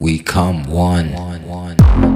We come one. We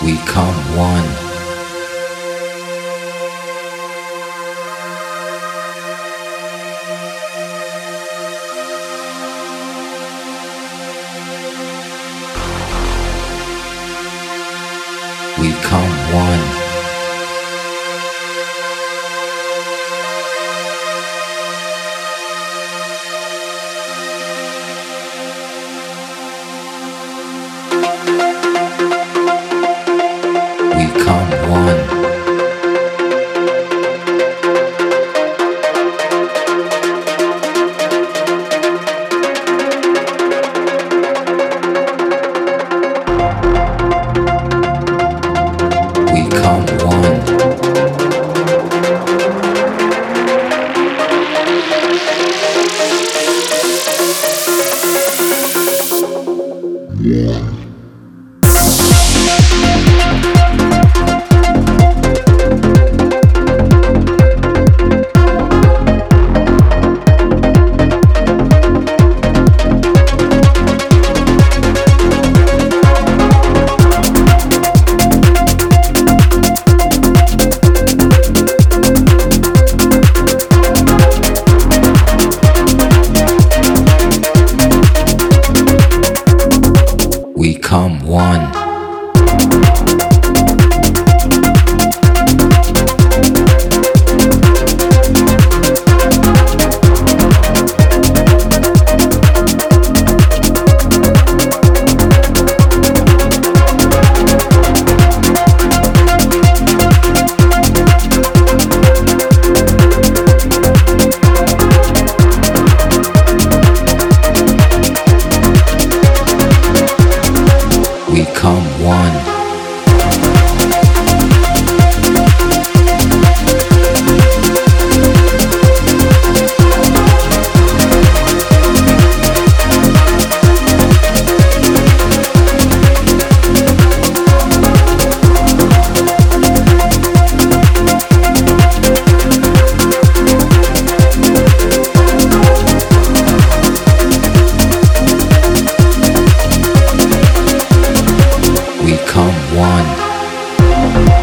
We come one. We come one. We come one. one.